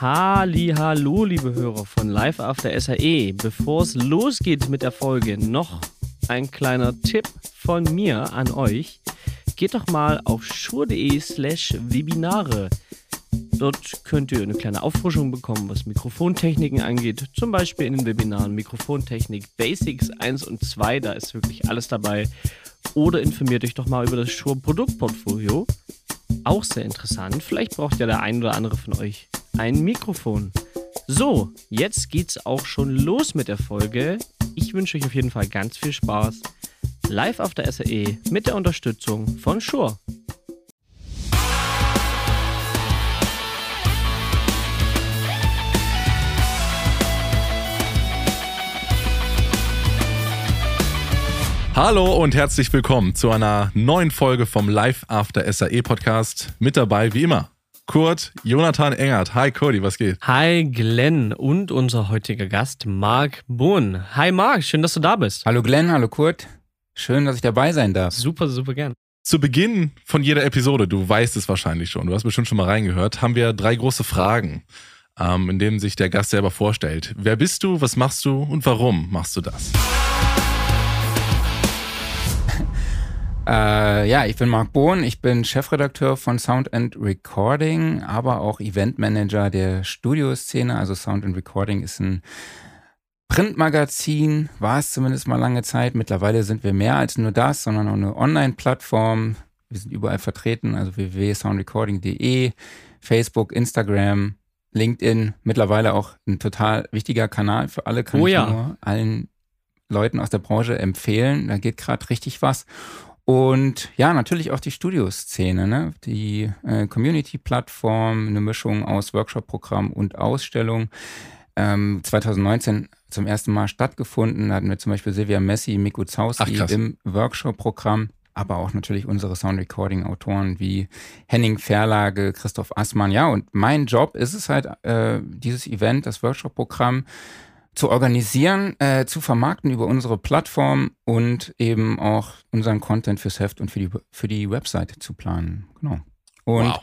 Halli, hallo, liebe Hörer von Live After SAE. Bevor es losgeht mit der Folge, noch ein kleiner Tipp von mir an euch. Geht doch mal auf schur.de slash Webinare. Dort könnt ihr eine kleine Auffrischung bekommen, was Mikrofontechniken angeht. Zum Beispiel in den Webinaren Mikrofontechnik Basics 1 und 2, da ist wirklich alles dabei. Oder informiert euch doch mal über das Shure Produktportfolio. Auch sehr interessant. Vielleicht braucht ja der ein oder andere von euch ein Mikrofon. So, jetzt geht's auch schon los mit der Folge. Ich wünsche euch auf jeden Fall ganz viel Spaß. Live auf der SAE mit der Unterstützung von Shure. Hallo und herzlich willkommen zu einer neuen Folge vom Live After SAE Podcast. Mit dabei wie immer Kurt Jonathan Engert. Hi Cody, was geht? Hi Glenn und unser heutiger Gast Marc Bohn. Hi Marc, schön, dass du da bist. Hallo Glenn, hallo Kurt. Schön, dass ich dabei sein darf. Super, super gern. Zu Beginn von jeder Episode, du weißt es wahrscheinlich schon, du hast bestimmt schon mal reingehört, haben wir drei große Fragen, ähm, in denen sich der Gast selber vorstellt. Wer bist du, was machst du und warum machst du das? Äh, ja, ich bin Marc Bohn, ich bin Chefredakteur von Sound and Recording, aber auch Eventmanager der Studioszene. Also Sound and Recording ist ein Printmagazin, war es zumindest mal lange Zeit. Mittlerweile sind wir mehr als nur das, sondern auch eine Online-Plattform. Wir sind überall vertreten, also www.soundrecording.de, Facebook, Instagram, LinkedIn, mittlerweile auch ein total wichtiger Kanal für alle, kann oh ich ja. nur allen Leuten aus der Branche empfehlen. Da geht gerade richtig was. Und ja, natürlich auch die Studioszene, ne? die äh, Community-Plattform, eine Mischung aus Workshop-Programm und Ausstellung. Ähm, 2019 zum ersten Mal stattgefunden, da hatten wir zum Beispiel Silvia Messi, Miku Ach, Zauski krass. im Workshop-Programm, aber auch natürlich unsere Sound-Recording-Autoren wie Henning Verlage, Christoph Assmann. Ja, und mein Job ist es halt, äh, dieses Event, das Workshop-Programm, zu organisieren, äh, zu vermarkten über unsere Plattform und eben auch unseren Content fürs Heft und für die, für die Webseite zu planen. Genau. Und Wow.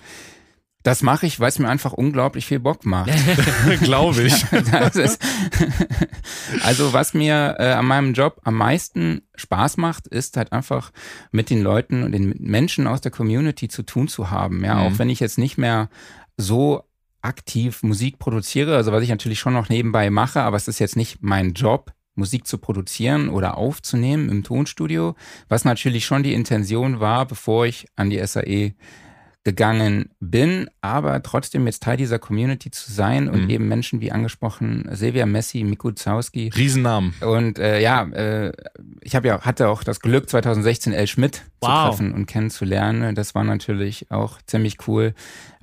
das mache ich, weil es mir einfach unglaublich viel Bock macht. Glaube ich. Ist, also was mir äh, an meinem Job am meisten Spaß macht, ist halt einfach mit den Leuten und den Menschen aus der Community zu tun zu haben. Ja, Mhm. auch wenn ich jetzt nicht mehr so aktiv Musik produziere, also was ich natürlich schon noch nebenbei mache, aber es ist jetzt nicht mein Job, Musik zu produzieren oder aufzunehmen im Tonstudio, was natürlich schon die Intention war, bevor ich an die SAE gegangen bin, aber trotzdem jetzt Teil dieser Community zu sein und Mhm. eben Menschen wie angesprochen Silvia Messi, Miku Zauski Riesennamen. und äh, ja, äh, ich habe ja hatte auch das Glück 2016 El Schmidt Wow. zu treffen und kennenzulernen. Das war natürlich auch ziemlich cool,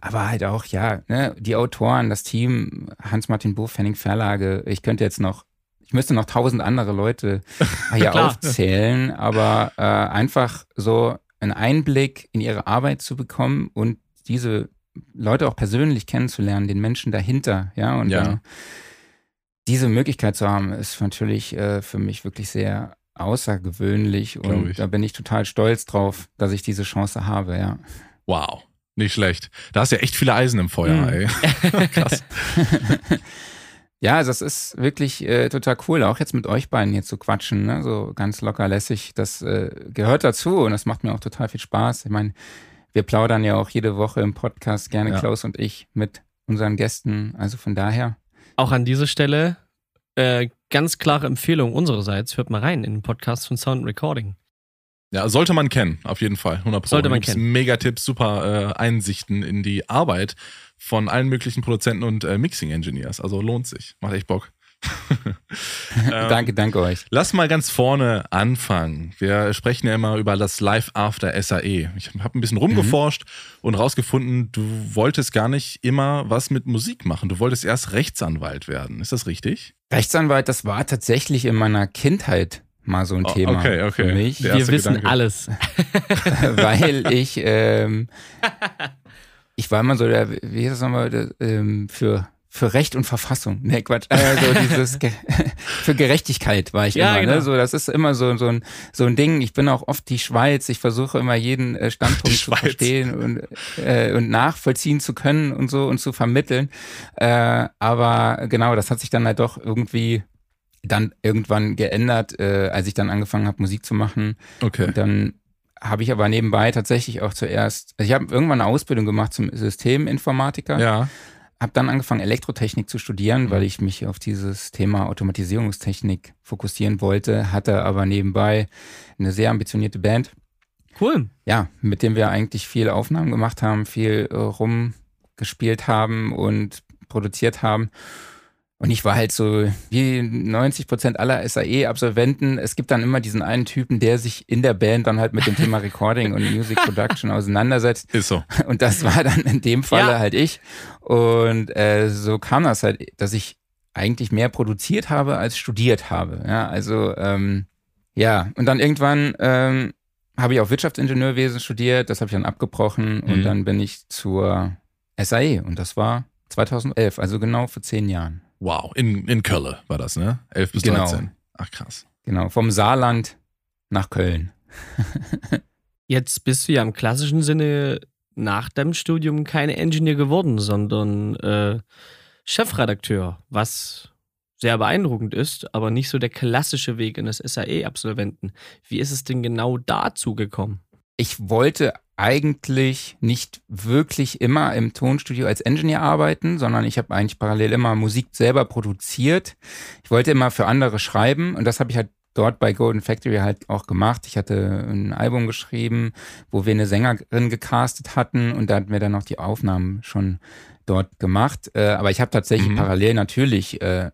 aber halt auch ja, ne, die Autoren, das Team, Hans-Martin Buff, Henning Verlage. Ich könnte jetzt noch ich müsste noch tausend andere Leute hier aufzählen, aber äh, einfach so einen Einblick in ihre Arbeit zu bekommen und diese Leute auch persönlich kennenzulernen, den Menschen dahinter, ja, und Ja. dann diese Möglichkeit zu haben, ist natürlich äh, für mich wirklich sehr außergewöhnlich und da bin ich total stolz drauf, dass ich diese Chance habe, ja. Wow. Nicht schlecht. Da hast du ja echt viele Eisen im Feuer, Mhm. ey. Krass. Ja, also das ist wirklich äh, total cool, auch jetzt mit euch beiden hier zu quatschen, ne? so ganz locker lässig. Das äh, gehört dazu und das macht mir auch total viel Spaß. Ich meine, wir plaudern ja auch jede Woche im Podcast gerne, Ja. Klaus und ich, mit unseren Gästen. Also von daher, Auch an dieser Stelle äh, ganz klare Empfehlung unsererseits. Hört mal rein in den Podcast von Sound Recording. Ja, sollte man kennen, auf jeden Fall. 100 Sollte man kennen. Mega-Tipps, super äh, Einsichten in die Arbeit von allen möglichen Produzenten und äh, Mixing-Engineers. Also lohnt sich. Macht echt Bock. Ähm, danke, danke euch. Lass mal ganz vorne anfangen. Wir sprechen ja immer über das Live After SAE. Ich habe ein bisschen rumgeforscht und rausgefunden, du wolltest gar nicht immer was mit Musik machen. Du wolltest erst Rechtsanwalt werden. Ist das richtig? Rechtsanwalt, das war tatsächlich in meiner Kindheit mal so ein Oh, Thema okay, okay. für mich, Wir wissen Gedanke. alles. weil ich, ähm, ich war immer so der, wie heißt das nochmal, der, ähm, für für Recht und Verfassung. Nee, Quatsch. Also dieses Ge für Gerechtigkeit war ich Ja, immer. genau. Ne? So, das ist immer so, so, ein, so ein Ding. Ich bin auch oft die Schweiz. Ich versuche immer jeden äh, Standpunkt zu verstehen und, äh, und nachvollziehen zu können und so und zu vermitteln. Äh, aber genau, das hat sich dann halt doch irgendwie dann irgendwann geändert, äh, als ich dann angefangen habe, Musik zu machen. Okay. Und dann habe ich aber nebenbei tatsächlich auch zuerst, also ich habe irgendwann eine Ausbildung gemacht zum Systeminformatiker, Ja. habe dann angefangen Elektrotechnik zu studieren, Mhm. weil ich mich auf dieses Thema Automatisierungstechnik fokussieren wollte, hatte aber nebenbei eine sehr ambitionierte Band, Cool. ja, mit dem wir eigentlich viel Aufnahmen gemacht haben, viel äh, rumgespielt haben und produziert haben. Und ich war halt so, wie 90 Prozent aller SAE-Absolventen, es gibt dann immer diesen einen Typen, der sich in der Band dann halt mit dem Thema Recording und Music Production auseinandersetzt. Ist so. Und das war dann in dem Falle Ja. halt ich. Und äh, so kam das halt, dass ich eigentlich mehr produziert habe als studiert habe. Ja, also ähm, ja, und dann irgendwann ähm, habe ich auch Wirtschaftsingenieurwesen studiert, das habe ich dann abgebrochen und Mhm. dann bin ich zur SAE und das war 2011, also genau vor zehn Jahren. Wow. In, in Köln war das, ne? 11 bis Genau. 13. Ach krass. Genau, vom Saarland nach Köln. Jetzt bist du ja im klassischen Sinne nach deinem Studium kein Engineer geworden, sondern äh, Chefredakteur, was sehr beeindruckend ist, aber nicht so der klassische Weg eines SAE-Absolventen. Wie ist es denn genau dazu gekommen? ich wollte eigentlich nicht wirklich immer im Tonstudio als Engineer arbeiten, sondern ich habe eigentlich parallel immer Musik selber produziert. Ich wollte immer für andere schreiben und das habe ich halt dort bei Golden Factory halt auch gemacht. Ich hatte ein Album geschrieben, wo wir eine Sängerin gecastet hatten und da hatten wir dann noch die Aufnahmen schon dort gemacht. Äh, aber ich habe tatsächlich Mhm. parallel natürlich äh,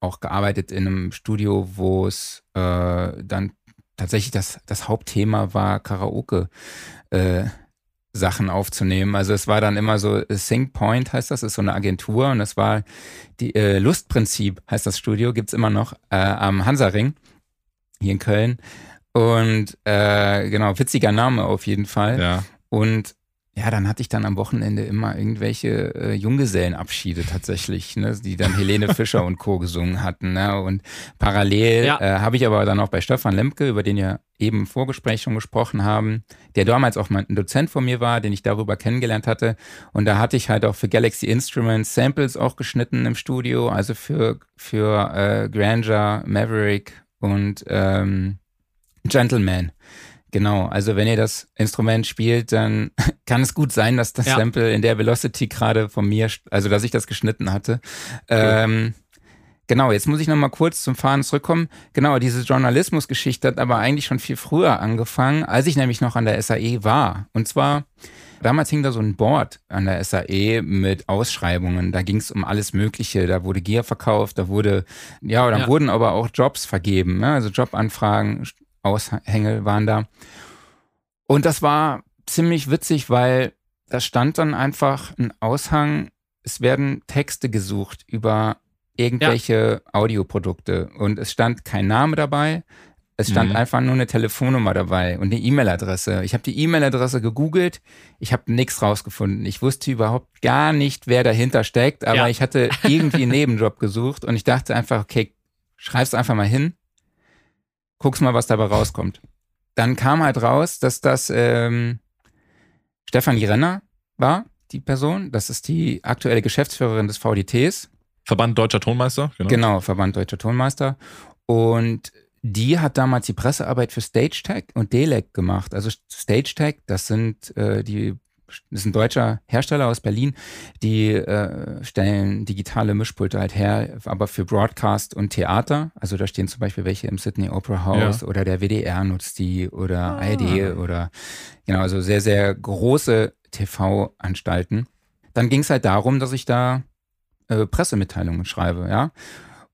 auch gearbeitet in einem Studio, wo es äh, dann tatsächlich das, das Hauptthema war, Karaoke äh, Sachen aufzunehmen. Also es war dann immer so, äh, Sing Point heißt das, ist so eine Agentur und das war die äh, Lustprinzip heißt das Studio, gibt's immer noch äh, am Hansaring hier in Köln. Und äh, genau, witziger Name auf jeden Fall. Ja. Und ja, dann hatte ich dann am Wochenende immer irgendwelche äh, Junggesellenabschiede tatsächlich, ne, die dann Helene Fischer und Co. gesungen hatten. Ne? Und parallel Ja. äh, habe ich aber dann auch bei Stefan Lemke, über den wir eben im Vorgespräch schon gesprochen haben, der damals auch mal ein Dozent von mir war, den ich darüber kennengelernt hatte. Und da hatte ich halt auch für Galaxy Instruments Samples auch geschnitten im Studio, also für, für äh, Grandeur, Maverick und ähm, Gentleman. Genau, also wenn ihr das Instrument spielt, dann kann es gut sein, dass das Ja. Sample in der Velocity gerade von mir, also dass ich das geschnitten hatte. Ähm, genau, jetzt muss ich nochmal kurz zum Fahren zurückkommen. Genau, diese Journalismusgeschichte hat aber eigentlich schon viel früher angefangen, als ich nämlich noch an der SAE war. Und zwar, damals hing da so ein Board an der SAE mit Ausschreibungen. Da ging es um alles Mögliche. Da wurde Gear verkauft, da wurde, ja, da Ja. wurden aber auch Jobs vergeben, ne? also Jobanfragen, Aushänge waren da. Und das war ziemlich witzig, weil da stand dann einfach ein Aushang, es werden Texte gesucht über irgendwelche Audioprodukte und es stand kein Name dabei. Es stand Mhm. einfach nur eine Telefonnummer dabei und eine E-Mail-Adresse. Ich habe die E-Mail-Adresse gegoogelt, ich habe nichts rausgefunden. Ich wusste überhaupt gar nicht, wer dahinter steckt, aber Ja. ich hatte irgendwie einen Nebenjob gesucht und ich dachte einfach, okay, schreib's einfach mal hin, guck's mal, was dabei rauskommt. Dann kam halt raus, dass das ähm, Stefanie Renner war, die Person. Das ist die aktuelle Geschäftsführerin des VDTs. Verband Deutscher Tonmeister, genau. Genau, Verband Deutscher Tonmeister. Und die hat damals die Pressearbeit für StageTech und DELEC gemacht. Also StageTech, das sind äh, die, das ist ein deutscher Hersteller aus Berlin, die äh, stellen digitale Mischpulte halt her, aber für Broadcast und Theater. Also da stehen zum Beispiel welche im Sydney Opera House oder der WDR nutzt die oder ARD oder genau, also sehr, sehr große TV-Anstalten. Dann ging es halt darum, dass ich da äh, Pressemitteilungen schreibe, ja.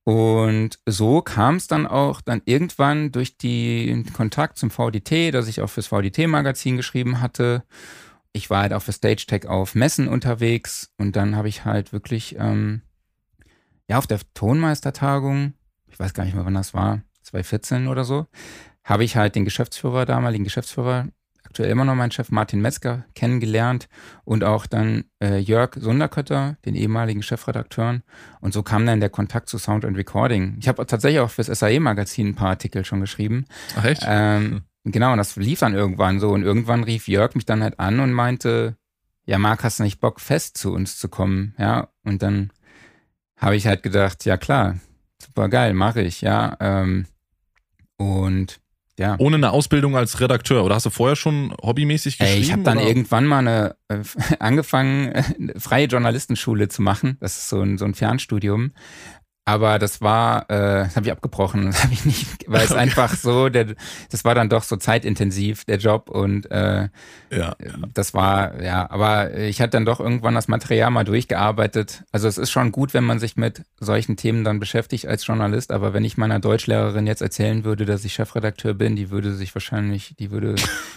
Und so kam es dann auch dann irgendwann durch den Kontakt zum VDT, dass ich auch fürs VDT-Magazin geschrieben hatte. Ich war halt auch für StageTech auf Messen unterwegs und dann habe ich halt wirklich, ähm, ja, auf der Tonmeistertagung, ich weiß gar nicht mehr, wann das war, 2014 oder so, habe ich halt den Geschäftsführer, damaligen Geschäftsführer aktuell immer noch mein Chef Martin Metzger kennengelernt und auch dann äh, Jörg Sunderkötter, den ehemaligen Chefredakteur. Und so kam dann der Kontakt zu Sound and Recording. Ich habe tatsächlich auch fürs SAE-Magazin ein paar Artikel schon geschrieben. Ach echt? Ähm, genau, und das lief dann irgendwann so. Und irgendwann rief Jörg mich dann halt an und meinte, ja, Marc, hast du nicht Bock, fest zu uns zu kommen? Ja, und dann habe ich halt gedacht, ja klar, super geil, mache ich, ja. Ähm, und ja. Ohne eine Ausbildung als Redakteur oder hast du vorher schon hobbymäßig geschrieben? Ey, ich habe dann oder? irgendwann mal eine äh, angefangen, eine freie Journalistenschule zu machen. Das ist so ein, so ein Fernstudium. Aber das war, äh, das habe ich abgebrochen, das habe ich nicht, weil es Okay. einfach so, der, das war dann doch so zeitintensiv, der Job und äh, Ja. das war, ja, aber ich hatte dann doch irgendwann das Material mal durchgearbeitet. Also es ist schon gut, wenn man sich mit solchen Themen dann beschäftigt als Journalist, aber wenn ich meiner Deutschlehrerin jetzt erzählen würde, dass ich Chefredakteur bin, die würde sich wahrscheinlich, die würde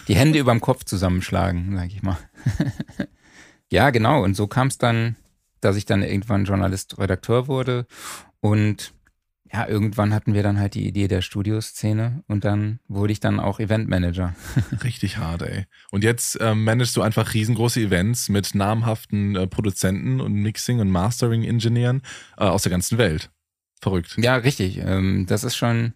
die Hände überm Kopf zusammenschlagen, sag ich mal. ja, genau, und so kam es dann, dass ich dann irgendwann Journalist, Redakteur wurde und ja, irgendwann hatten wir dann halt die Idee der Studioszene und dann wurde ich dann auch Eventmanager. Richtig hart, ey. Und jetzt ähm, managst du einfach riesengroße Events mit namhaften äh, Produzenten und Mixing- und Mastering-Ingenieuren äh, aus der ganzen Welt. Verrückt. Ja, richtig. Ähm, das ist schon,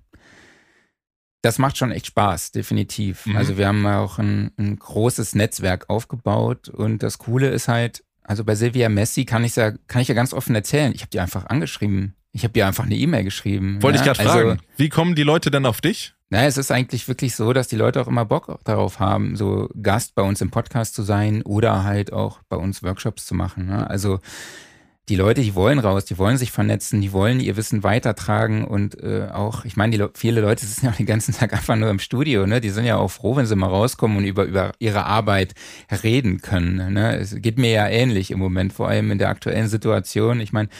das macht schon echt Spaß, definitiv. Mhm. Also wir haben auch ein, ein großes Netzwerk aufgebaut und das Coole ist halt, also bei Silvia Messi kann ich ja, kann ich ja ganz offen erzählen. Ich habe die einfach angeschrieben. Ich habe ihr einfach eine E-Mail geschrieben. Wollte ja? ich gerade also, fragen. Wie kommen die Leute denn auf dich? Naja, es ist eigentlich wirklich so, dass die Leute auch immer Bock darauf haben, so Gast bei uns im Podcast zu sein oder halt auch bei uns Workshops zu machen. Ne? Also die Leute, die wollen raus, die wollen sich vernetzen, die wollen ihr Wissen weitertragen und äh, auch, ich meine, Le viele Leute sitzen ja auch den ganzen Tag einfach nur im Studio, ne? Die sind ja auch froh, wenn sie mal rauskommen und über, über ihre Arbeit reden können. Ne? Es geht mir ja ähnlich im Moment, vor allem in der aktuellen Situation. Ich meine,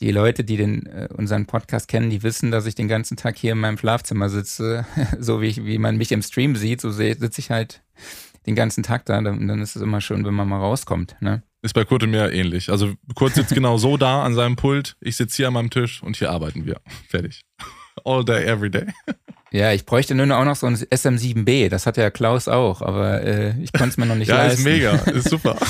die Leute, die den äh, unseren Podcast kennen, die wissen, dass ich den ganzen Tag hier in meinem Schlafzimmer sitze, so wie, ich, wie man mich im Stream sieht, so sitze ich halt den ganzen Tag da. Dann, dann ist es immer schön, wenn man mal rauskommt. Ne? Ist bei Kurt und mir ähnlich. Also Kurt sitzt genau so da an seinem Pult, ich sitze hier an meinem Tisch und hier arbeiten wir. Fertig. All day, every day. Ja, ich bräuchte nur auch noch so ein SM7B. Das hat ja Klaus auch, aber äh, ich konnte es mir noch nicht ja, leisten. ist mega, ist super.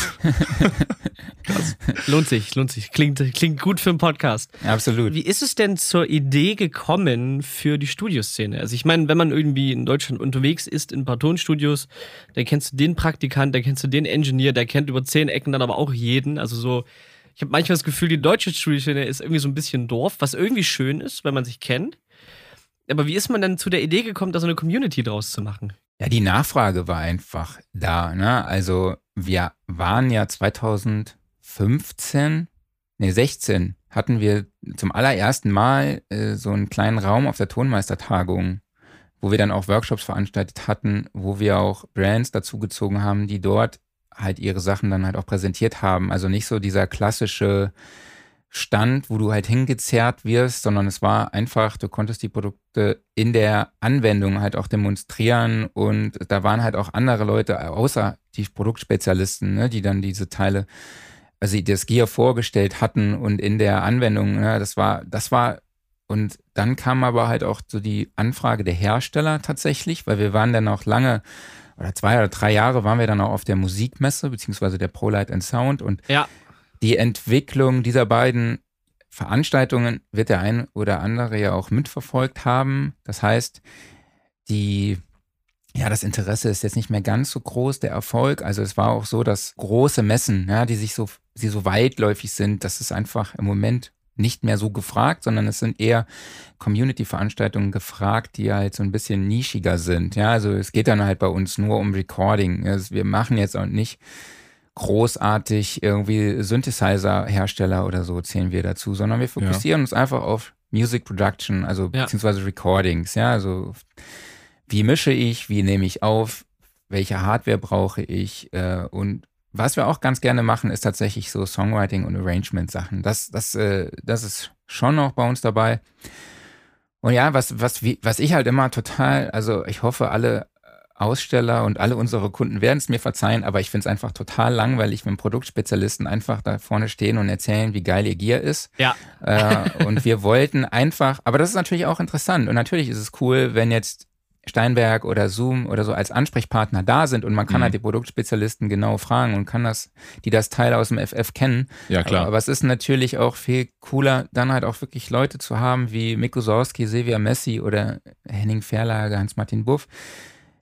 Lohnt sich, lohnt sich. Klingt, klingt gut für einen Podcast. Absolut. Wie ist es denn zur Idee gekommen für die Studioszene? Also ich meine, wenn man irgendwie in Deutschland unterwegs ist in ein paar Tonstudios, dann kennst du den Praktikant, dann kennst du den Engineer, der kennt über zehn Ecken dann aber auch jeden. Also so, ich habe manchmal das Gefühl, die deutsche Studioszene ist irgendwie so ein bisschen Dorf, was irgendwie schön ist, wenn man sich kennt. Aber wie ist man dann zu der Idee gekommen, da so eine Community draus zu machen? Ja, die Nachfrage war einfach da. Ne? Also wir waren ja 2015, nee 16, hatten wir zum allerersten Mal äh, so einen kleinen Raum auf der Tonmeistertagung, wo wir dann auch Workshops veranstaltet hatten, wo wir auch Brands dazugezogen haben, die dort halt ihre Sachen dann halt auch präsentiert haben. Also nicht so dieser klassische Stand, wo du halt hingezerrt wirst, sondern es war einfach, du konntest die Produkte in der Anwendung halt auch demonstrieren und da waren halt auch andere Leute, außer die Produktspezialisten, ne, die dann diese Teile, also das Gear vorgestellt hatten und in der Anwendung, ne, das war, das war, und dann kam aber halt auch so die Anfrage der Hersteller tatsächlich, weil wir waren dann auch lange, oder zwei oder drei Jahre waren wir dann auch auf der Musikmesse, beziehungsweise der ProLight and Sound und Ja. Die Entwicklung dieser beiden Veranstaltungen wird der ein oder andere ja auch mitverfolgt haben. Das heißt, die, ja, das Interesse ist jetzt nicht mehr ganz so groß, der Erfolg. Also es war auch so, dass große Messen, ja, die sich so, die so weitläufig sind, das ist einfach im Moment nicht mehr so gefragt, sondern es sind eher Community-Veranstaltungen gefragt, die halt so ein bisschen nischiger sind. Ja, also es geht dann halt bei uns nur um Recording. Also wir machen jetzt auch nicht großartig irgendwie Synthesizer-Hersteller oder so zählen wir dazu, sondern wir fokussieren uns einfach auf Music Production, also Ja. beziehungsweise Recordings, ja, also wie mische ich, wie nehme ich auf, welche Hardware brauche ich äh, und was wir auch ganz gerne machen, ist tatsächlich so Songwriting und Arrangement-Sachen. Das, das, äh, das ist schon noch bei uns dabei. Und ja, was, was, wie, was ich halt immer total, also ich hoffe, alle Aussteller und alle unsere Kunden werden es mir verzeihen, aber ich finde es einfach total langweilig, wenn Produktspezialisten einfach da vorne stehen und erzählen, wie geil ihr Gear ist. Ja. Äh, und wir wollten einfach, aber das ist natürlich auch interessant und natürlich ist es cool, wenn jetzt Steinberg oder Zoom oder so als Ansprechpartner da sind und man kann Mhm. halt die Produktspezialisten genau fragen und kann das, die das Teil aus dem FF kennen. Ja, klar. Aber, aber es ist natürlich auch viel cooler, dann halt auch wirklich Leute zu haben wie Mikko Sorski, Silvia Messi oder Henning Verlage, Hans-Martin Buff,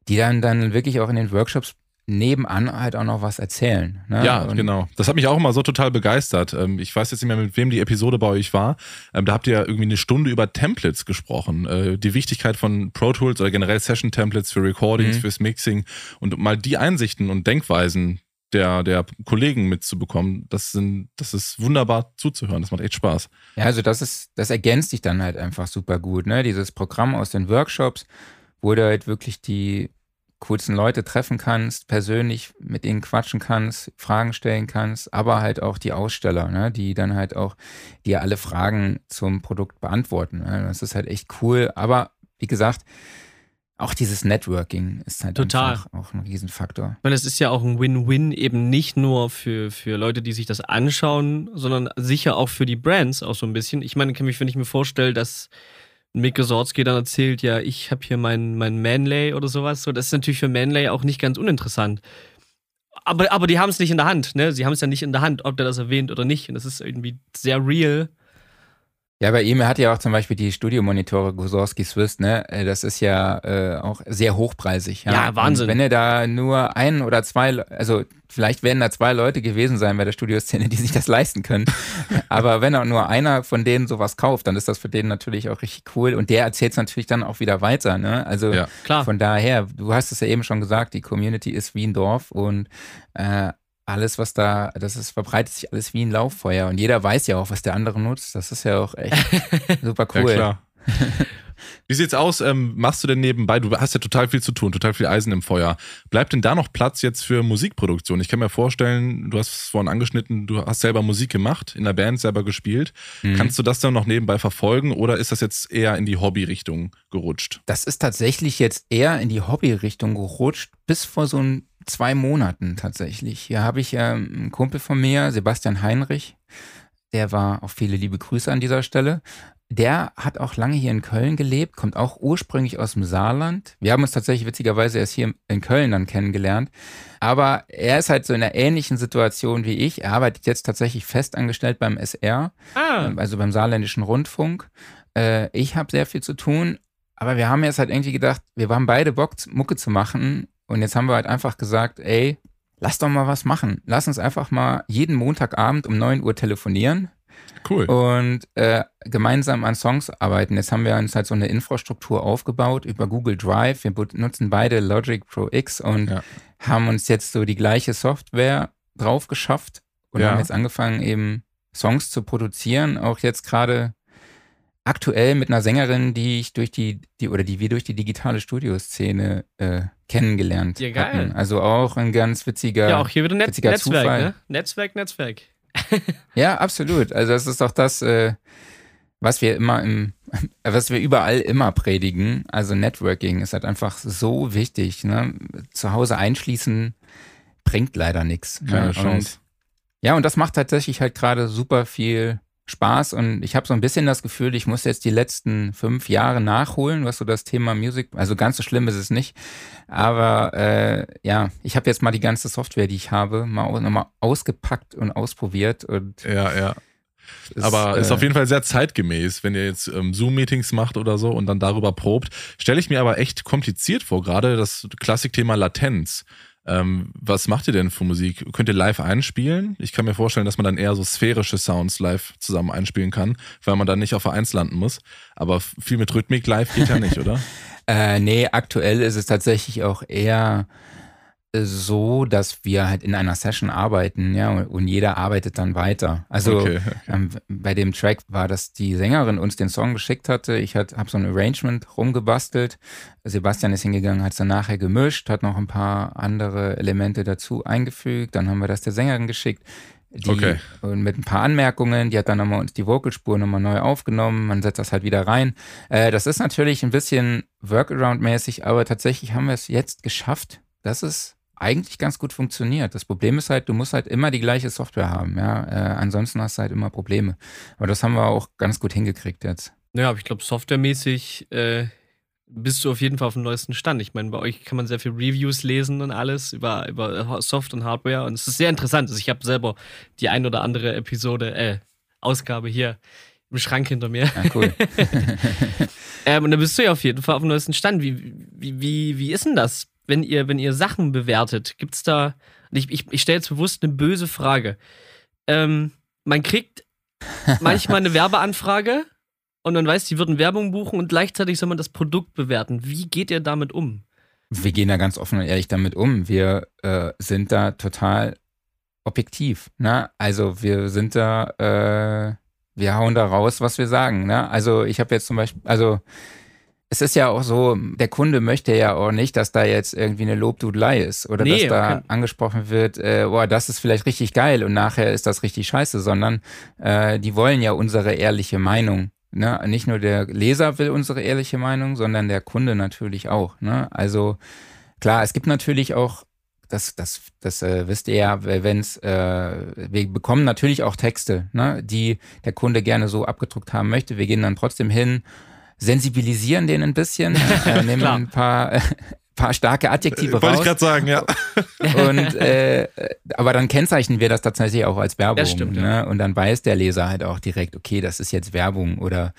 die dann, dann wirklich auch in den Workshops nebenan halt auch noch was erzählen. Ne? Ja, Und- genau. Das hat mich auch immer so total begeistert. Ähm, Ich weiß jetzt nicht mehr, mit wem die Episode bei euch war. Ähm, Da habt ihr ja irgendwie eine Stunde über Templates gesprochen. Äh, Die Wichtigkeit von Pro Tools oder generell Session Templates für Recordings, Mhm. fürs Mixing und mal die Einsichten und Denkweisen der, der Kollegen mitzubekommen, das sind, das ist wunderbar zuzuhören. Das macht echt Spaß. Ja, also das ist, das ergänzt sich dann halt einfach super gut, ne? Dieses Programm aus den Workshops, wo du halt wirklich die coolsten Leute treffen kannst, persönlich mit ihnen quatschen kannst, Fragen stellen kannst, aber halt auch die Aussteller, ne? die dann halt auch dir alle Fragen zum Produkt beantworten. Ne? Das ist halt echt cool. Aber wie gesagt, auch dieses Networking ist halt Total. auch ein Riesenfaktor. Meine, es ist ja auch ein Win-Win eben nicht nur für, für Leute, die sich das anschauen, sondern sicher auch für die Brands auch so ein bisschen. Ich meine, kann mich, wenn ich mir vorstelle, dass Mick Gesorski dann erzählt, ja, ich habe hier mein, mein Manlay oder sowas, so, das ist natürlich für Manlay auch nicht ganz uninteressant. Aber, aber die haben es nicht in der Hand, ne? Sie haben es ja nicht in der Hand, ob der das erwähnt oder nicht. Und das ist irgendwie sehr real. Ja, bei ihm er hat ja auch zum Beispiel die Studiomonitore Gosowski Swiss, ne? Äh, Das ist ja äh, auch sehr hochpreisig. Ja, Ja, Wahnsinn. Und wenn er da nur ein oder zwei, also vielleicht werden da zwei Leute gewesen sein bei der Studioszene, die sich das leisten können. Aber wenn auch nur einer von denen sowas kauft, dann ist das für den natürlich auch richtig cool. Und der erzählt es natürlich dann auch wieder weiter, ne? Also Ja. Klar. von daher, du hast es ja eben schon gesagt, die Community ist wie ein Dorf und äh, alles, was da, das ist, verbreitet sich alles wie ein Lauffeuer. Und jeder weiß ja auch, was der andere nutzt. Das ist ja auch echt super cool. Ja, klar. Wie sieht's aus? Ähm, machst du denn nebenbei? Du hast ja total viel zu tun, total viel Eisen im Feuer. Bleibt denn da noch Platz jetzt für Musikproduktion? Ich kann mir vorstellen, du hast es vorhin angeschnitten, du hast selber Musik gemacht, in der Band selber gespielt. Mhm. Kannst du das dann noch nebenbei verfolgen oder ist das jetzt eher in die Hobby-Richtung gerutscht? Das ist tatsächlich jetzt eher in die Hobby-Richtung gerutscht, bis vor so ein, zwei Monaten tatsächlich. Hier habe ich ähm, einen Kumpel von mir, Sebastian Heinrich, der war auch viele liebe Grüße an dieser Stelle. Der hat auch lange hier in Köln gelebt, kommt auch ursprünglich aus dem Saarland. Wir haben uns tatsächlich witzigerweise erst hier in Köln dann kennengelernt. Aber er ist halt so in einer ähnlichen Situation wie ich. Er arbeitet jetzt tatsächlich festangestellt beim SR Ah, also beim saarländischen Rundfunk. Äh, ich habe sehr viel zu tun, aber wir haben jetzt halt irgendwie gedacht, wir haben beide Bock, Mucke zu machen. Und jetzt haben wir halt einfach gesagt, ey, lass doch mal was machen. Lass uns einfach mal jeden Montagabend um 9 Uhr telefonieren Cool. und äh, gemeinsam an Songs arbeiten. Jetzt haben wir uns halt so eine Infrastruktur aufgebaut über Google Drive. Wir nutzen beide Logic Pro X und Ja. haben uns jetzt so die gleiche Software drauf geschafft und Ja. haben jetzt angefangen, eben Songs zu produzieren. Auch jetzt gerade aktuell mit einer Sängerin, die ich durch die, die oder die wir durch die digitale Studioszene äh, kennengelernt Ja, geil. hatten. Also auch ein ganz witziger. ja, auch hier wieder Net witziger Netzwerk, Zufall. ne? Netzwerk, Netzwerk. Ja, absolut. Also das ist doch das, äh, was wir immer im, was wir überall immer predigen. Also Networking ist halt einfach so wichtig. Ne? Zu Hause einschließen bringt leider nichts. Ne? Und, ja, und das macht tatsächlich halt gerade super viel Spaß und ich habe so ein bisschen das Gefühl, ich muss jetzt die letzten fünf Jahre nachholen, was so das Thema Music, also ganz so schlimm ist es nicht, aber äh, ja, ich habe jetzt mal die ganze Software, die ich habe, mal nochmal ausgepackt und ausprobiert und Ja, ja. es, Aber ist äh, auf jeden Fall sehr zeitgemäß, wenn ihr jetzt ähm, Zoom-Meetings macht oder so und dann darüber probt. Stelle ich mir aber echt kompliziert vor, gerade das Klassikthema Latenz. Ähm, was macht ihr denn für Musik? Könnt ihr live einspielen? Ich kann mir vorstellen, dass man dann eher so sphärische Sounds live zusammen einspielen kann, weil man dann nicht auf Vereins landen muss. Aber viel mit Rhythmik live geht ja nicht, oder? Äh, nee, aktuell ist es tatsächlich auch eher so, dass wir halt in einer Session arbeiten, ja, und, jeder arbeitet dann weiter. Also Okay. ähm, bei dem Track war, dass die Sängerin uns den Song geschickt hatte. Ich habe so ein Arrangement rumgebastelt. Sebastian ist hingegangen, hat es dann nachher gemischt, hat noch ein paar andere Elemente dazu eingefügt. Dann haben wir das der Sängerin geschickt. Die, Okay. Und mit ein paar Anmerkungen, die hat dann nochmal uns die Vocalspur nochmal neu aufgenommen. Man setzt das halt wieder rein. Äh, das ist natürlich ein bisschen Workaround-mäßig, aber tatsächlich haben wir es jetzt geschafft, dass es eigentlich ganz gut funktioniert. Das Problem ist halt, du musst halt immer die gleiche Software haben, ja. Äh, ansonsten hast du halt immer Probleme. Aber das haben wir auch ganz gut hingekriegt jetzt. Ja, aber ich glaube, softwaremäßig äh, bist du auf jeden Fall auf dem neuesten Stand. Ich meine, bei euch kann man sehr viel Reviews lesen und alles über, über Soft und Hardware und es ist sehr interessant. Also ich habe selber die ein oder andere Episode, äh, Ausgabe hier im Schrank hinter mir. Ja, cool. ähm, und dann bist du ja auf jeden Fall auf dem neuesten Stand. Wie, wie, wie, wie ist denn das, wenn ihr, wenn ihr Sachen bewertet? Gibt es da, ich, ich, ich stelle jetzt bewusst eine böse Frage. Ähm, man kriegt manchmal eine Werbeanfrage und man weiß, die würden Werbung buchen und gleichzeitig soll man das Produkt bewerten. Wie geht ihr damit um? Wir gehen da ganz offen und ehrlich damit um. Wir äh, sind da total objektiv. Ne? Also wir sind da, äh, wir hauen da raus, was wir sagen. Ne? Also ich habe jetzt zum Beispiel, also es ist ja auch so, der Kunde möchte ja auch nicht, dass da jetzt irgendwie eine Lobdudelei ist oder nee, dass da okay. angesprochen wird, äh, boah, das ist vielleicht richtig geil und nachher ist das richtig scheiße, sondern äh, die wollen ja unsere ehrliche Meinung. Ne? Nicht nur der Leser will unsere ehrliche Meinung, sondern der Kunde natürlich auch. Ne? Also klar, es gibt natürlich auch das, das, das äh, wisst ihr ja, wenn es, äh, wir bekommen natürlich auch Texte, ne, die der Kunde gerne so abgedruckt haben möchte. Wir gehen dann trotzdem hin, sensibilisieren den ein bisschen, äh, nehmen ein paar, äh, paar starke Adjektive Wollte raus. Wollte ich gerade sagen, ja. Und, äh, aber dann kennzeichnen wir das tatsächlich auch als Werbung. Das stimmt, ne? Ja. Und dann weiß der Leser halt auch direkt, okay, das ist jetzt Werbung oder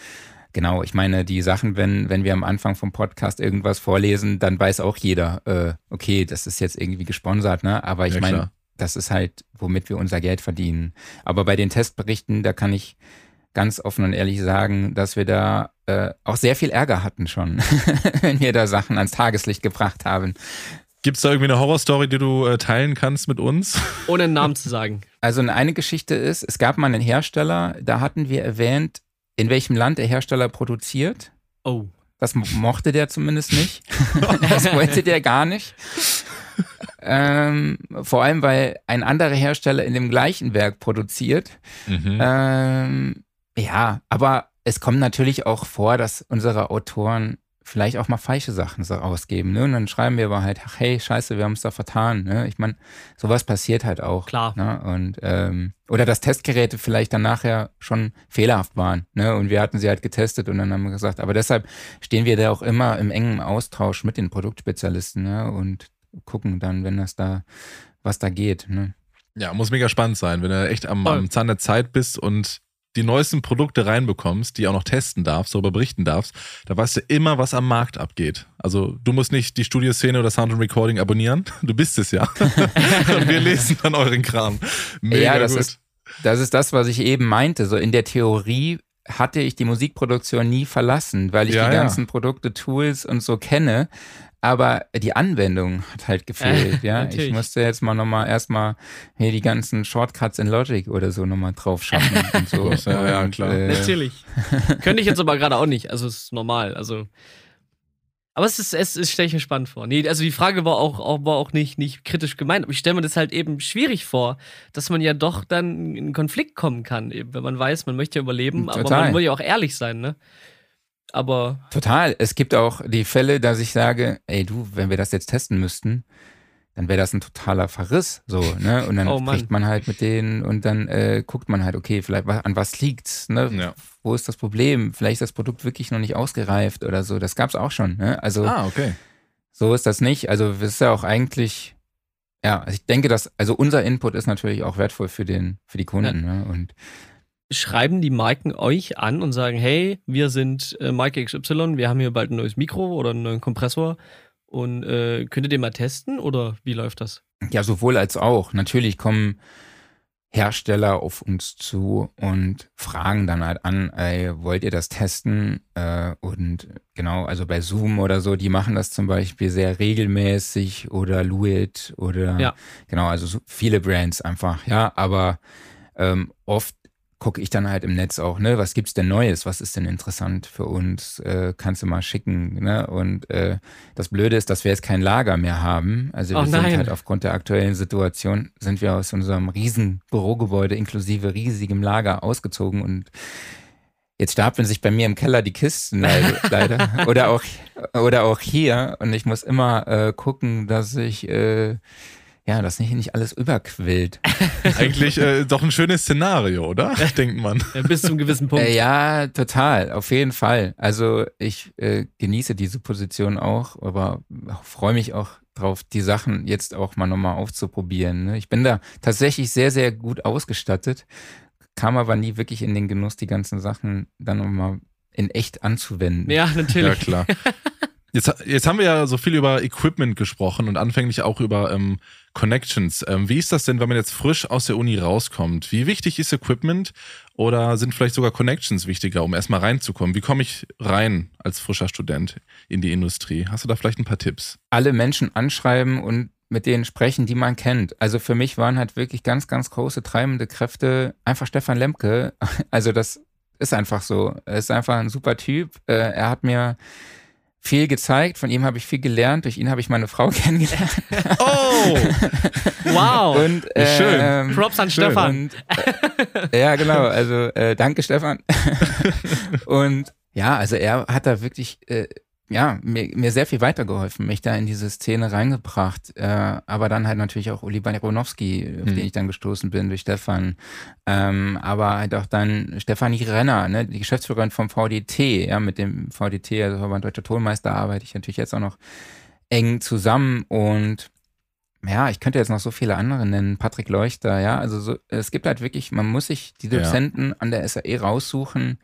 Genau, ich meine, die Sachen, wenn, wenn wir am Anfang vom Podcast irgendwas vorlesen, dann weiß auch jeder, äh, okay, das ist jetzt irgendwie gesponsert, ne? Aber ich ja, meine, das ist halt, womit wir unser Geld verdienen. Aber bei den Testberichten, da kann ich ganz offen und ehrlich sagen, dass wir da äh, auch sehr viel Ärger hatten schon, wenn wir da Sachen ans Tageslicht gebracht haben. Gibt es da irgendwie eine Horrorstory, die du äh, teilen kannst mit uns? Ohne einen Namen zu sagen. Also eine Geschichte ist, es gab mal einen Hersteller, da hatten wir erwähnt, in welchem Land der Hersteller produziert. Oh. Das mochte der zumindest nicht. das wollte der gar nicht. Ähm, vor allem, weil ein anderer Hersteller in dem gleichen Werk produziert. Mhm. Ähm, ja, aber es kommt natürlich auch vor, dass unsere Autoren vielleicht auch mal falsche Sachen so ausgeben. Ne? Und dann schreiben wir aber halt, ach hey, scheiße, wir haben es da vertan. Ne? Ich meine, sowas passiert halt auch. Klar. Ne? Und, ähm, oder dass Testgeräte vielleicht dann nachher schon fehlerhaft waren. Ne? Und wir hatten sie halt getestet und dann haben wir gesagt, aber deshalb stehen wir da auch immer im engen Austausch mit den Produktspezialisten ne? und gucken dann, wenn das da, was da geht. Ne? Ja, muss mega spannend sein, wenn du echt am, am Zahn der Zeit bist und die neuesten Produkte reinbekommst, die auch noch testen darfst, darüber berichten darfst, da weißt du immer, was am Markt abgeht. Also du musst nicht die Studioszene oder Sound and Recording abonnieren, du bist es ja. Und wir lesen dann euren Kram. Mega ja, das gut. Ist, das ist das, was ich eben meinte. So in der Theorie hatte ich die Musikproduktion nie verlassen, weil ich ja, die ganzen Produkte, Tools und so kenne. Aber die Anwendung hat halt gefehlt, äh, ja. Natürlich. Ich musste jetzt mal nochmal erstmal hier die ganzen Shortcuts in Logic oder so nochmal drauf schaffen und so. ja, ja, klar. Äh, Natürlich. Könnte ich jetzt aber gerade auch nicht. Also es ist normal. Also. Aber es ist, es, es stelle ich mir spannend vor. Nee, also die Frage war auch, auch, war auch nicht, nicht kritisch gemeint, aber ich stelle mir das halt eben schwierig vor, dass man ja doch dann in Konflikt kommen kann, eben, wenn man weiß, man möchte ja überleben, Total. aber man will ja auch ehrlich sein, ne? Aber. Total. Es gibt auch die Fälle, dass ich sage, ey du, wenn wir das jetzt testen müssten, dann wäre das ein totaler Verriss. So, ne? Und dann oh spricht man halt mit denen und dann äh, guckt man halt, okay, vielleicht an was liegt's, ne? Ja. Wo ist das Problem? Vielleicht ist das Produkt wirklich noch nicht ausgereift oder so. Das gab's auch schon, ne? Also ah, okay. so ist das nicht. Also es ist ja auch eigentlich, ja, ich denke, dass, also unser Input ist natürlich auch wertvoll für den, für die Kunden, ja. ne? Und schreiben die Marken euch an und sagen, hey, wir sind äh, Marke XY, wir haben hier bald ein neues Mikro oder einen neuen Kompressor und äh, könnt ihr den mal testen oder wie läuft das? Ja, sowohl als auch. Natürlich kommen Hersteller auf uns zu und fragen dann halt an, ey, wollt ihr das testen? Äh, und genau, also bei Zoom oder so, die machen das zum Beispiel sehr regelmäßig oder Luit oder ja. genau, also so viele Brands einfach, ja, aber ähm, oft gucke ich dann halt im Netz auch, ne, was gibt's denn Neues, was ist denn interessant für uns, äh, kannst du mal schicken, ne? Und äh, das Blöde ist, dass wir jetzt kein Lager mehr haben. Also wir oh sind halt aufgrund der aktuellen Situation, sind wir aus unserem riesen Bürogebäude inklusive riesigem Lager ausgezogen und Jetzt stapeln sich bei mir im Keller die Kisten leider. oder, auch, oder auch hier. Und ich muss immer äh, gucken, dass ich äh, ja, dass nicht, nicht alles überquillt. Eigentlich äh, doch ein schönes Szenario, oder? Denkt man. Ja, bis zum gewissen Punkt. Äh, ja, total, auf jeden Fall. Also ich äh, genieße diese Position auch, aber freue mich auch drauf, die Sachen jetzt auch mal nochmal aufzuprobieren. Ne? Ich bin da tatsächlich sehr, sehr gut ausgestattet, kam aber nie wirklich in den Genuss, die ganzen Sachen dann nochmal in echt anzuwenden. Ja, natürlich. Ja, klar. Jetzt, jetzt haben wir ja so viel über Equipment gesprochen und anfänglich auch über ähm, Connections. Ähm, wie ist das denn, wenn man jetzt frisch aus der Uni rauskommt? Wie wichtig ist Equipment oder sind vielleicht sogar Connections wichtiger, um erstmal reinzukommen? Wie komme ich rein als frischer Student in die Industrie? Hast du da vielleicht ein paar Tipps? Alle Menschen anschreiben und mit denen sprechen, die man kennt. Also für mich waren halt wirklich ganz, ganz große treibende Kräfte einfach Stefan Lemke. Also das ist einfach so. Er ist einfach ein super Typ. Äh, er hat mir viel gezeigt, von ihm habe ich viel gelernt, durch ihn habe ich meine Frau kennengelernt. Oh! wow! Und, äh, schön. Ähm, Props an Stefan. Und, äh, ja, genau. Also äh, danke, Stefan. und ja, also er hat da wirklich äh, ja, mir, mir sehr viel weitergeholfen, mich da in diese Szene reingebracht. Äh, aber dann halt natürlich auch Uli Baronowski, auf mhm. den ich dann gestoßen bin durch Stefan. Ähm, aber halt auch dann Stefanie Renner, ne, die Geschäftsführerin vom VDT, ja, mit dem VDT, also Verband Deutscher Tonmeister, arbeite ich natürlich jetzt auch noch eng zusammen und ja, ich könnte jetzt noch so viele andere nennen, Patrick Leuchter, ja, also so, es gibt halt wirklich, man muss sich die Dozenten ja. an der SAE raussuchen,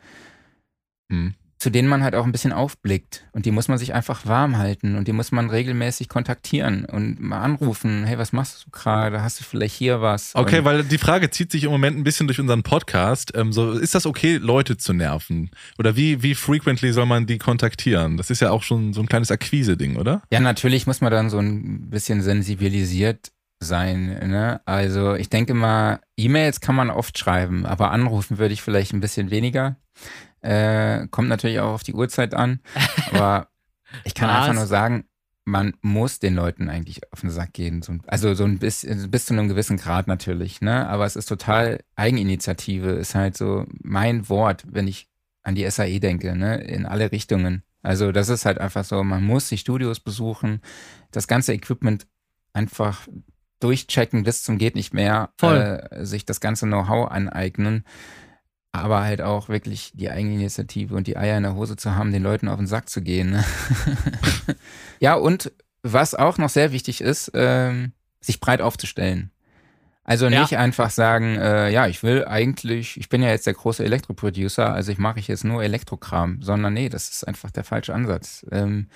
mhm zu denen man halt auch ein bisschen aufblickt. Und die muss man sich einfach warm halten und die muss man regelmäßig kontaktieren und mal anrufen. Hey, was machst du gerade? Hast du vielleicht hier was? Okay, und weil die Frage zieht sich im Moment ein bisschen durch unseren Podcast. Ähm, so, ist das okay, Leute zu nerven? Oder wie, wie frequently soll man die kontaktieren? Das ist ja auch schon so ein kleines Akquise-Ding, oder? Ja, natürlich muss man dann so ein bisschen sensibilisiert sein. Ne? Also ich denke mal, E-Mails kann man oft schreiben, aber anrufen würde ich vielleicht ein bisschen weniger. Äh, kommt natürlich auch auf die Uhrzeit an. Aber ich kann einfach nur sagen, man muss den Leuten eigentlich auf den Sack gehen. also so ein bisschen, bis zu einem gewissen Grad natürlich, ne? Aber es ist total Eigeninitiative, ist halt so mein Wort, wenn ich an die SAE denke, ne? In alle Richtungen. Also das ist halt einfach so, man muss die Studios besuchen, das ganze Equipment einfach durchchecken bis zum geht nicht mehr, äh, sich das ganze Know-how aneignen aber halt auch wirklich die Eigeninitiative und die Eier in der Hose zu haben, den Leuten auf den Sack zu gehen. Ne? ja, und was auch noch sehr wichtig ist, ähm, sich breit aufzustellen. Also nicht ja. einfach sagen, äh, ja, ich will eigentlich, ich bin ja jetzt der große Elektroproducer, also ich mache ich jetzt nur Elektrokram, sondern nee, das ist einfach der falsche Ansatz. Ähm,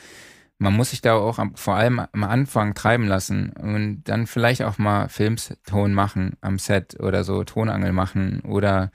man muss sich da auch am, vor allem am Anfang treiben lassen und dann vielleicht auch mal Filmton machen am Set oder so, Tonangel machen oder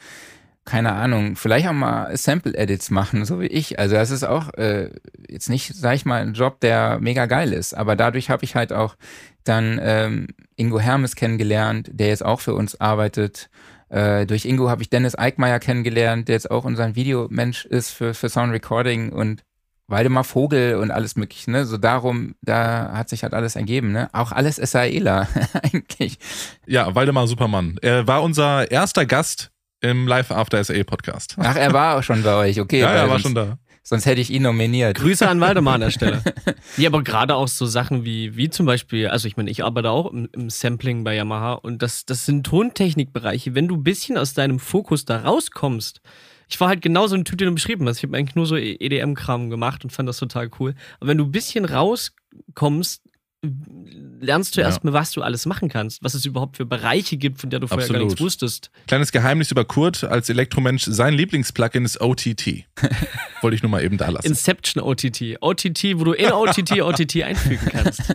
keine Ahnung, vielleicht auch mal Sample-Edits machen, so wie ich. Also das ist auch äh, jetzt nicht, sag ich mal, ein Job, der mega geil ist. Aber dadurch habe ich halt auch dann ähm, Ingo Hermes kennengelernt, der jetzt auch für uns arbeitet. Äh, durch Ingo habe ich Dennis Eickmeier kennengelernt, der jetzt auch unser Videomensch ist für, für Sound Recording und Waldemar Vogel und alles mögliche, ne? So darum, da hat sich halt alles ergeben, ne? Auch alles SAEler eigentlich. Ja, Waldemar Supermann. Er war unser erster Gast im Live After SA Podcast. Ach, er war auch schon bei euch, okay. ja, er war sonst, schon da. Sonst hätte ich ihn nominiert. Grüße an Waldemar an der Stelle. ja, aber gerade auch so Sachen wie, wie zum Beispiel, also ich meine, ich arbeite auch im, im Sampling bei Yamaha und das, das sind Tontechnikbereiche. Wenn du ein bisschen aus deinem Fokus da rauskommst, ich war halt genauso ein Typ, den du beschrieben hast. Ich habe eigentlich nur so EDM-Kram gemacht und fand das total cool. Aber wenn du ein bisschen rauskommst lernst du ja. erstmal, was du alles machen kannst, was es überhaupt für Bereiche gibt, von der du vorher Absolut. gar nichts wusstest. Kleines Geheimnis über Kurt als Elektromensch, sein Lieblingsplugin ist OTT. Wollte ich nur mal eben da lassen. Inception OTT. OTT, wo du in OTT OTT einfügen kannst.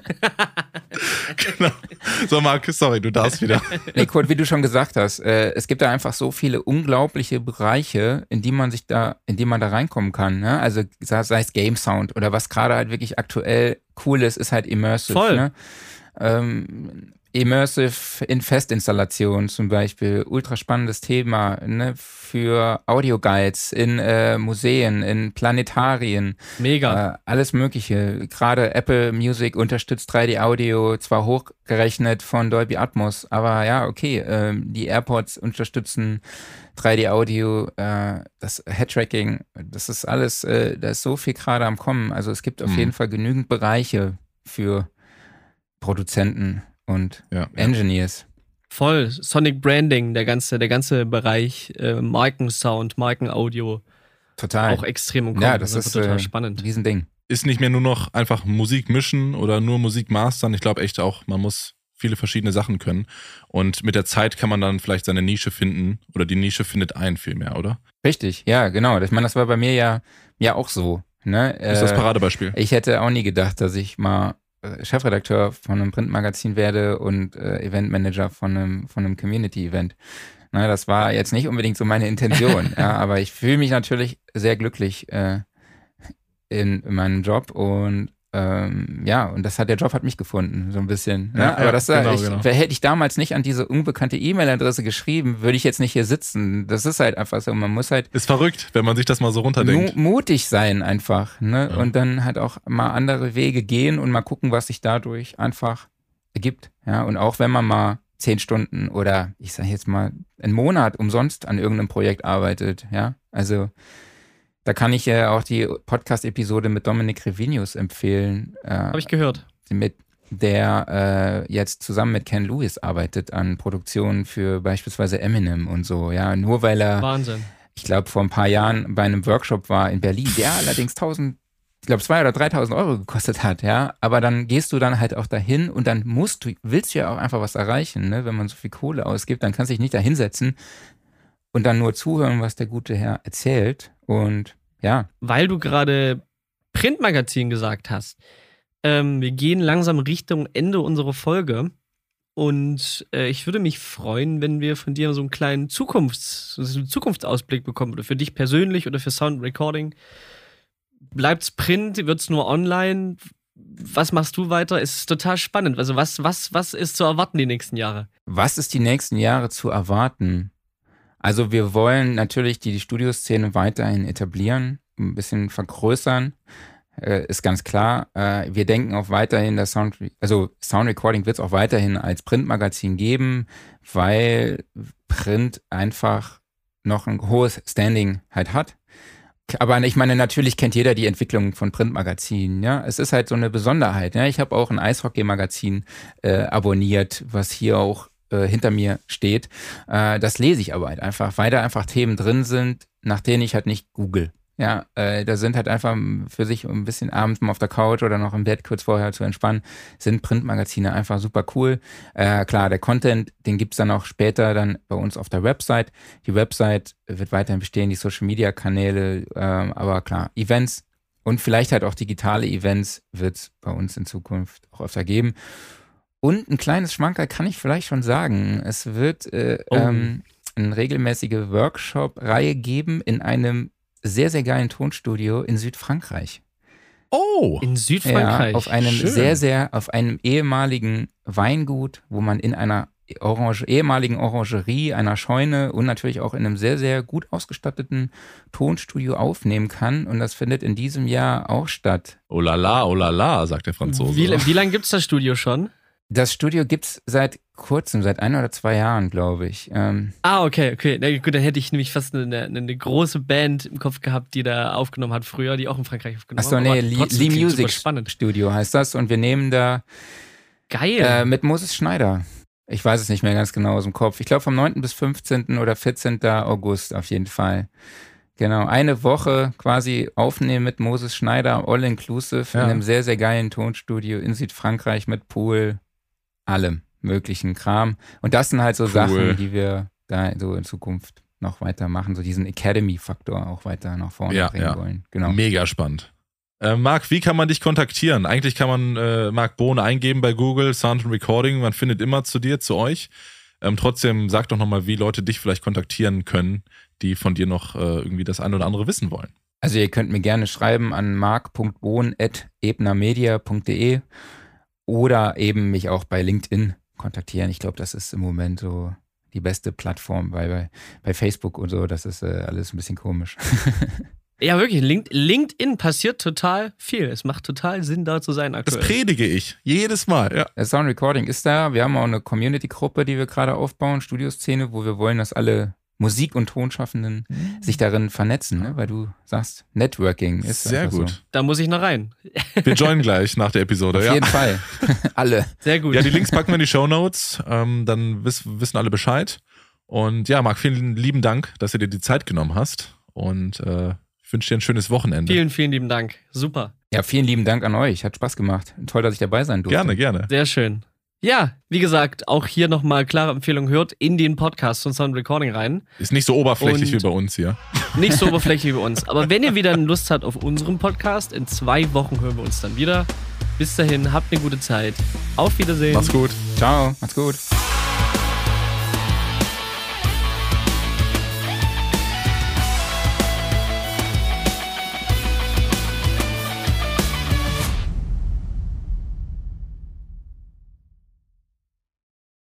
genau. So, Marc, sorry, du darfst wieder. Nee, Kurt, wie du schon gesagt hast, äh, es gibt da einfach so viele unglaubliche Bereiche, in die man sich da, in die man da reinkommen kann. Ne? Also sei es Game Sound oder was gerade halt wirklich aktuell cool ist, ist halt Immersive. Voll. Ne? Ähm, Immersive in Festinstallationen zum Beispiel, ultra spannendes Thema ne, für Audioguides in äh, Museen, in Planetarien. Mega. Äh, alles Mögliche. Gerade Apple Music unterstützt 3D-Audio, zwar hochgerechnet von Dolby Atmos, aber ja, okay, äh, die AirPods unterstützen 3D-Audio, äh, das Head-Tracking, das ist alles, äh, da ist so viel gerade am Kommen. Also es gibt auf mhm. jeden Fall genügend Bereiche für Produzenten und Ja, ja. Engineers. Voll. Sonic Branding, der ganze, der ganze Bereich, äh, Markensound, Markenaudio, Total. auch extrem im Kommen. ja, das Also ist total äh, spannend. Riesending. Ist nicht mehr nur noch einfach Musik mischen oder nur Musik mastern. Ich glaube echt auch, man muss viele verschiedene Sachen können. Und mit der Zeit kann man dann vielleicht seine Nische finden oder die Nische findet einen viel mehr, oder? Richtig, ja, genau. Ich meine, das war bei mir ja, ja auch so. Ne? Ist das Äh, Paradebeispiel? Ich hätte auch nie gedacht, dass ich mal Chefredakteur von einem Printmagazin werde und äh, Eventmanager von einem, von einem Community-Event. Na, das war jetzt nicht unbedingt so meine Intention, ja, aber ich fühle mich natürlich sehr glücklich äh, in, in meinem Job und ähm, ja, und das hat der Job hat mich gefunden, so ein bisschen. Ne? Ja, aber ja, das äh, genau, ich, genau. hätte ich damals nicht an diese unbekannte E-Mail-Adresse geschrieben, würde ich jetzt nicht hier sitzen. Das ist halt einfach so. Man muss halt Ist verrückt, wenn man sich das mal so runterdenkt. mu mutig sein einfach, ne? Ja. Und dann halt auch mal andere Wege gehen und mal gucken, was sich dadurch einfach ergibt. Ja, und auch wenn man mal zehn Stunden oder ich sage jetzt mal einen Monat umsonst an irgendeinem Projekt arbeitet, ja, also da kann ich ja auch die Podcast-Episode mit Dominik Revinius empfehlen, äh, Habe ich gehört. mit der äh, jetzt zusammen mit Ken Lewis arbeitet an Produktionen für beispielsweise Eminem und so, ja, nur weil er Wahnsinn. ich glaube, vor ein paar Jahren bei einem Workshop war in Berlin, der allerdings 1000, ich glaube, 2.000 oder 3.000 Euro gekostet hat, ja. Aber dann gehst du dann halt auch dahin und dann musst du, willst du ja auch einfach was erreichen, ne? Wenn man so viel Kohle ausgibt, dann kannst du dich nicht da hinsetzen und dann nur zuhören, was der gute Herr erzählt. Und ja, Weil du gerade Printmagazin gesagt hast. Ähm, wir gehen langsam Richtung Ende unserer Folge. Und äh, ich würde mich freuen, wenn wir von dir so einen kleinen Zukunfts-, so einen Zukunftsausblick bekommen. Oder für dich persönlich oder für Sound Recording. Bleibt's Print? Wird's nur online? Was machst du weiter? Es ist total spannend. Also, was, was, was ist zu erwarten die nächsten Jahre? was ist die nächsten Jahre zu erwarten? Also wir wollen natürlich die, die Studioszene weiterhin etablieren, ein bisschen vergrößern. Äh, ist ganz klar. Äh, wir denken auch weiterhin, dass Sound, also Sound Recording wird es auch weiterhin als Printmagazin geben, weil Print einfach noch ein hohes Standing halt hat. Aber ich meine, natürlich kennt jeder die Entwicklung von Printmagazinen. Ja, es ist halt so eine Besonderheit. Ja, ich habe auch ein Eishockey-Magazin äh, abonniert, was hier auch äh, hinter mir steht. Äh, das lese ich aber halt einfach, weil da einfach Themen drin sind, nach denen ich halt nicht google. Ja, äh, da sind halt einfach für sich ein bisschen abends mal auf der Couch oder noch im Bett kurz vorher zu entspannen, sind Printmagazine einfach super cool. Äh, klar, der Content, den gibt's dann auch später dann bei uns auf der Website. Die Website wird weiterhin bestehen, die Social-Media-Kanäle, ähm, aber klar, Events und vielleicht halt auch digitale Events wird's bei uns in Zukunft auch öfter geben. Und ein kleines Schmankerl kann ich vielleicht schon sagen. Es wird äh, Oh. ähm, eine regelmäßige Workshop-Reihe geben in einem sehr, sehr geilen Tonstudio in Südfrankreich. Oh, In Südfrankreich. Ja, auf einem Schön. sehr, sehr, auf einem ehemaligen Weingut, wo man in einer Orange, ehemaligen Orangerie, einer Scheune und natürlich auch in einem sehr, sehr gut ausgestatteten Tonstudio aufnehmen kann. Und das findet in diesem Jahr auch statt. oh la la, oh la la, sagt der Franzose. Wie, wie lange gibt es das Studio schon? Das Studio gibt's seit kurzem, seit ein oder zwei Jahren, glaube ich. Ähm, Ah, okay, okay. Na gut, dann hätte ich nämlich fast eine, eine, eine große Band im Kopf gehabt, die da aufgenommen hat früher, die auch in Frankreich aufgenommen Achso, hat. nee, Aber Lee, Music. Studio heißt das. Und wir nehmen da Geil. äh, mit Moses Schneider. Ich weiß es nicht mehr ganz genau aus dem Kopf. Ich glaube vom 9. bis 15. oder 14. August auf jeden Fall. Genau, eine Woche quasi aufnehmen mit Moses Schneider, all inclusive, Ja. in einem sehr, sehr geilen Tonstudio in Südfrankreich mit Pool, allem möglichen Kram. Und das sind halt so Cool. Sachen, die wir da so in Zukunft noch weitermachen, so diesen Academy-Faktor auch weiter nach vorne Ja, bringen ja. wollen. Genau. Mega spannend. Äh, Marc, wie kann man dich kontaktieren? Eigentlich kann man äh, Marc Bohn eingeben bei Google, Sound and Recording. Man findet immer zu dir, zu euch. Ähm, trotzdem sag doch nochmal, wie Leute dich vielleicht kontaktieren können, die von dir noch äh, irgendwie das eine oder andere wissen wollen. Also ihr könnt mir gerne schreiben an mark.bohn.ebnermedia.de oder eben mich auch bei LinkedIn kontaktieren. Ich glaube, das ist im Moment so die beste Plattform, weil bei, bei Facebook und so, das ist äh, alles ein bisschen komisch. ja, wirklich. Link, LinkedIn passiert total viel. Es macht total Sinn, da zu sein Das aktuell. predige ich jedes Mal. Ja. Das Sound Recording ist da. Wir haben auch eine Community-Gruppe, die wir gerade aufbauen, Studioszene, wo wir wollen, dass alle Musik- und Tonschaffenden sich darin vernetzen, ne? weil du sagst, Networking ist Sehr gut. So. Da muss ich noch rein. Wir joinen gleich nach der Episode. Auf ja. jeden Fall. alle. Sehr gut. Ja, die Links packen wir in die Show Notes. Ähm, dann wiss, wissen alle Bescheid. Und ja, Marc, vielen lieben Dank, dass du dir die Zeit genommen hast. Und äh, ich wünsche dir ein schönes Wochenende. Vielen, vielen lieben Dank. Super. Ja, vielen lieben Dank an euch. Hat Spaß gemacht. Toll, dass ich dabei sein durfte. Gerne, gerne. Sehr schön. Ja, wie gesagt, auch hier nochmal klare Empfehlung, hört in den Podcast von Sound Recording rein. Ist nicht so oberflächlich Und- wie bei uns hier. Nicht so oberflächlich wie bei uns. Aber wenn ihr wieder Lust habt auf unseren Podcast, in zwei Wochen hören wir uns dann wieder. Bis dahin, habt eine gute Zeit. Auf Wiedersehen. Mach's gut. Ciao, macht's gut.